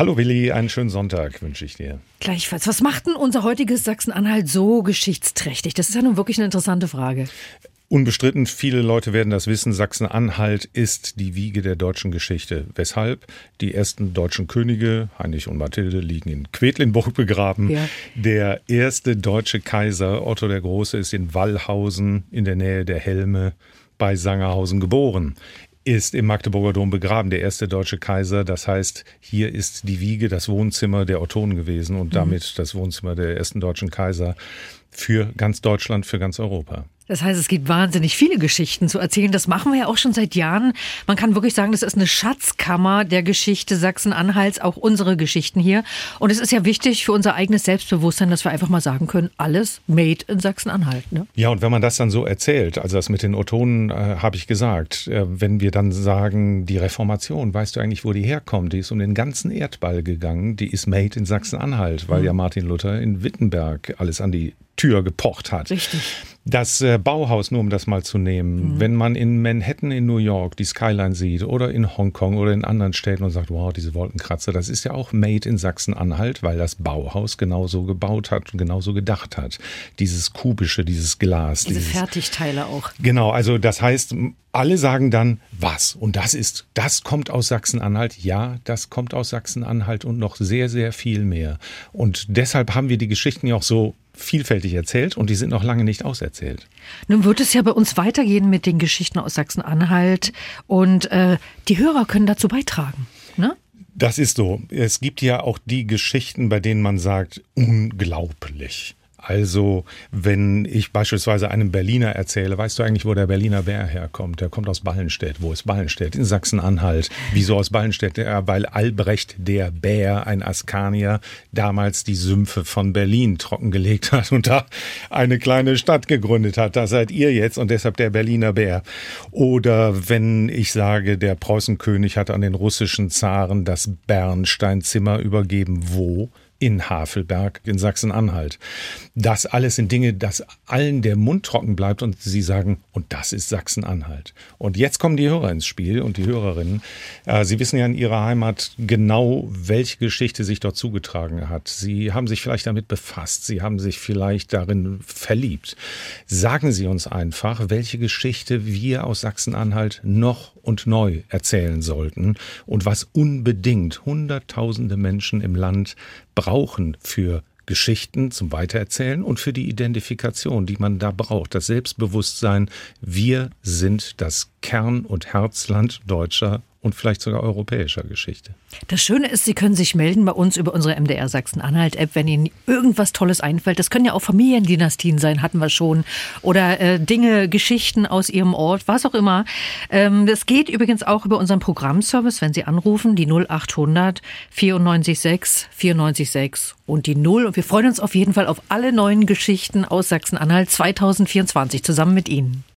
Hallo Willi, einen schönen Sonntag wünsche ich dir. Gleichfalls. Was macht denn unser heutiges Sachsen-Anhalt so geschichtsträchtig? Das ist ja nun wirklich eine interessante Frage. Unbestritten, viele Leute werden das wissen, Sachsen-Anhalt ist die Wiege der deutschen Geschichte. Weshalb? Die ersten deutschen Könige, Heinrich und Mathilde, liegen in Quedlinburg begraben. Ja. Der erste deutsche Kaiser, Otto der Große, ist in Wallhausen in der Nähe der Helme bei Sangerhausen geboren ist im Magdeburger Dom begraben, der erste deutsche Kaiser. Das heißt, hier ist die Wiege, das Wohnzimmer der Ottonen gewesen und mhm. damit das Wohnzimmer der ersten deutschen Kaiser für ganz Deutschland, für ganz Europa. Das heißt, es gibt wahnsinnig viele Geschichten zu erzählen. Das machen wir ja auch schon seit Jahren. Man kann wirklich sagen, das ist eine Schatzkammer der Geschichte Sachsen-Anhalts, auch unsere Geschichten hier. Und es ist ja wichtig für unser eigenes Selbstbewusstsein, dass wir einfach mal sagen können, alles made in Sachsen-Anhalt. Ne? Ja, und wenn man das dann so erzählt, also das mit den Otonen äh, habe ich gesagt, äh, wenn wir dann sagen, die Reformation, weißt du eigentlich, wo die herkommt? Die ist um den ganzen Erdball gegangen. Die ist made in Sachsen-Anhalt, weil mhm. ja Martin Luther in Wittenberg alles an die Tür gepocht hat. Richtig. Das äh, Bauhaus, nur um das mal zu nehmen, mhm. wenn man in Manhattan in New York die Skyline sieht oder in Hongkong oder in anderen Städten und sagt, wow, diese Wolkenkratzer, das ist ja auch made in Sachsen-Anhalt, weil das Bauhaus genauso gebaut hat und genauso gedacht hat. Dieses kubische, dieses Glas. Diese dieses, Fertigteile auch. Genau, also das heißt, alle sagen dann, was? Und das ist, das kommt aus Sachsen-Anhalt. Ja, das kommt aus Sachsen-Anhalt und noch sehr, sehr viel mehr. Und deshalb haben wir die Geschichten ja auch so vielfältig erzählt und die sind noch lange nicht auserzählt. Nun wird es ja bei uns weitergehen mit den Geschichten aus Sachsen-Anhalt und äh, die Hörer können dazu beitragen. Ne? Das ist so. Es gibt ja auch die Geschichten, bei denen man sagt, unglaublich. Also, wenn ich beispielsweise einem Berliner erzähle, weißt du eigentlich, wo der Berliner Bär herkommt? Der kommt aus Ballenstedt. Wo ist Ballenstedt? In Sachsen-Anhalt. Wieso aus Ballenstedt? Ja, weil Albrecht der Bär, ein Askanier, damals die Sümpfe von Berlin trockengelegt hat und da eine kleine Stadt gegründet hat. Da seid ihr jetzt und deshalb der Berliner Bär. Oder wenn ich sage, der Preußenkönig hat an den russischen Zaren das Bernsteinzimmer übergeben. Wo? In Havelberg in Sachsen-Anhalt. Das alles sind Dinge, dass allen der Mund trocken bleibt und sie sagen, und das ist Sachsen-Anhalt. Und jetzt kommen die Hörer ins Spiel und die Hörerinnen. Äh, sie wissen ja in ihrer Heimat genau, welche Geschichte sich dort zugetragen hat. Sie haben sich vielleicht damit befasst. Sie haben sich vielleicht darin verliebt. Sagen Sie uns einfach, welche Geschichte wir aus Sachsen-Anhalt noch und neu erzählen sollten und was unbedingt Hunderttausende Menschen im Land brauchen für Geschichten zum Weitererzählen und für die Identifikation, die man da braucht. Das Selbstbewusstsein, wir sind das Kern- und Herzland deutscher und vielleicht sogar europäischer Geschichte. Das Schöne ist, Sie können sich melden bei uns über unsere MDR Sachsen-Anhalt-App, wenn Ihnen irgendwas Tolles einfällt. Das können ja auch Familiendynastien sein, hatten wir schon. Oder äh, Dinge, Geschichten aus Ihrem Ort, was auch immer. Ähm, das geht übrigens auch über unseren Programmservice, wenn Sie anrufen, die 0800 946 946 und die 0. Und wir freuen uns auf jeden Fall auf alle neuen Geschichten aus Sachsen-Anhalt 2024 zusammen mit Ihnen.